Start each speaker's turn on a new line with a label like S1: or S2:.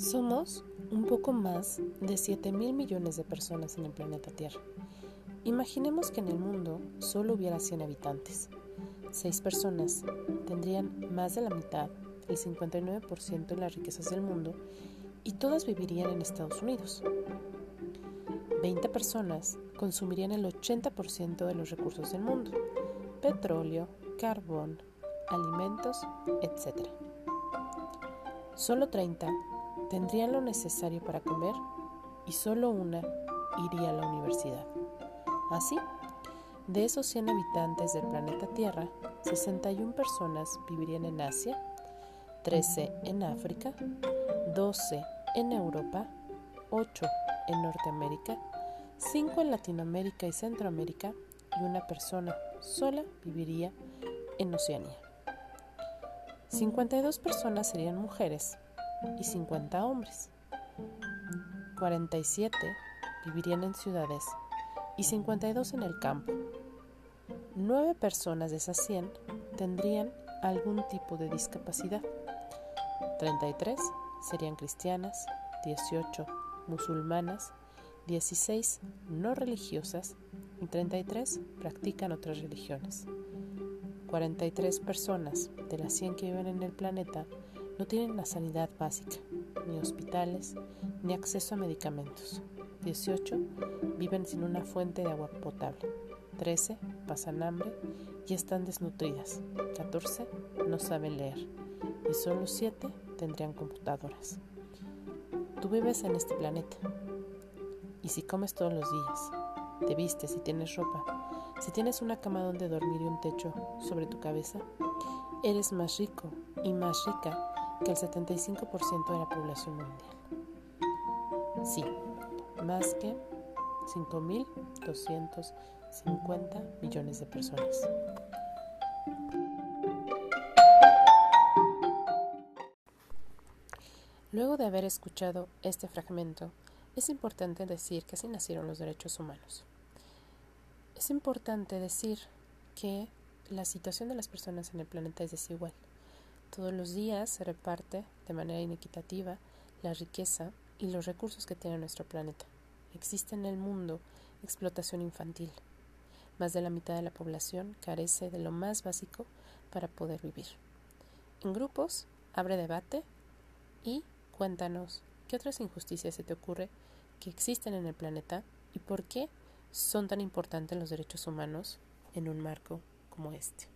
S1: Somos un poco más de 7 mil millones de personas en el planeta Tierra. Imaginemos que en el mundo solo hubiera 100 habitantes. 6 personas tendrían más de la mitad, el 59% de las riquezas del mundo, y todas vivirían en Estados Unidos. 20 personas consumirían el 80% de los recursos del mundo, petróleo, carbón, alimentos, etc. Solo 30 tendrían lo necesario para comer y solo una iría a la universidad. Así, de esos 100 habitantes del planeta Tierra, 61 personas vivirían en Asia, 13 en África, 12 en Europa, 8 en Norteamérica, 5 en Latinoamérica y Centroamérica y una persona sola viviría en Oceanía. 52 personas serían mujeres y 50 hombres. 47 vivirían en ciudades y 52 en el campo. 9 personas de esas 100 tendrían algún tipo de discapacidad. 33 serían cristianas, 18 musulmanas, 16 no religiosas y 33 practican otras religiones. 43 personas de las 100 que viven en el planeta no tienen la sanidad básica, ni hospitales, ni acceso a medicamentos. 18 viven sin una fuente de agua potable. 13 pasan hambre y están desnutridas. 14 no saben leer. Y solo 7 tendrían computadoras. Tú vives en este planeta. Y si comes todos los días, te vistes y tienes ropa, si tienes una cama donde dormir y un techo sobre tu cabeza, eres más rico y más rica que el 75% de la población mundial. Sí, más que 5.250 millones de personas. Luego de haber escuchado este fragmento, es importante decir que así nacieron los derechos humanos. Es importante decir que la situación de las personas en el planeta es desigual. Todos los días se reparte de manera inequitativa la riqueza y los recursos que tiene nuestro planeta. Existe en el mundo explotación infantil. Más de la mitad de la población carece de lo más básico para poder vivir. En grupos, abre debate y cuéntanos qué otras injusticias se te ocurre que existen en el planeta y por qué son tan importantes los derechos humanos en un marco como este.